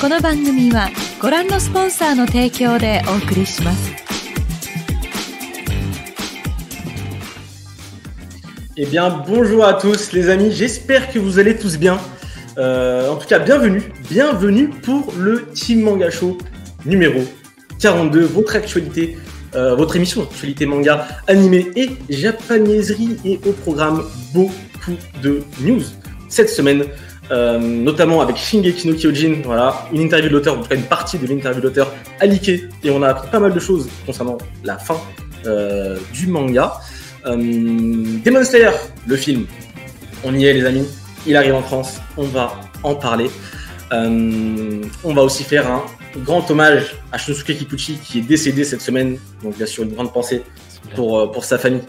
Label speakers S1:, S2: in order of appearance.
S1: この番組はご覧のスポンサーの提供でお送りします
S2: Eh bien, bonjour à tous les amis, j'espère que vous allez tous bien. Euh, en tout cas, bienvenue, bienvenue pour le Team Manga Show numéro 42, votre actualité, euh, votre émission actualité manga, animé et japanaiserie et au programme beaucoup de news cette semaine, euh, notamment avec Shingeki no Kyojin, voilà, une interview de l'auteur, en tout cas une partie de l'interview de l'auteur a leaké et on a appris pas mal de choses concernant la fin euh, du manga. Euh, Demon Slayer, le film, on y est les amis, il arrive en France, on va en parler. Euh, on va aussi faire un grand hommage à Shunsuke Kikuchi qui est décédé cette semaine, donc bien sûr une grande pensée pour, pour sa famille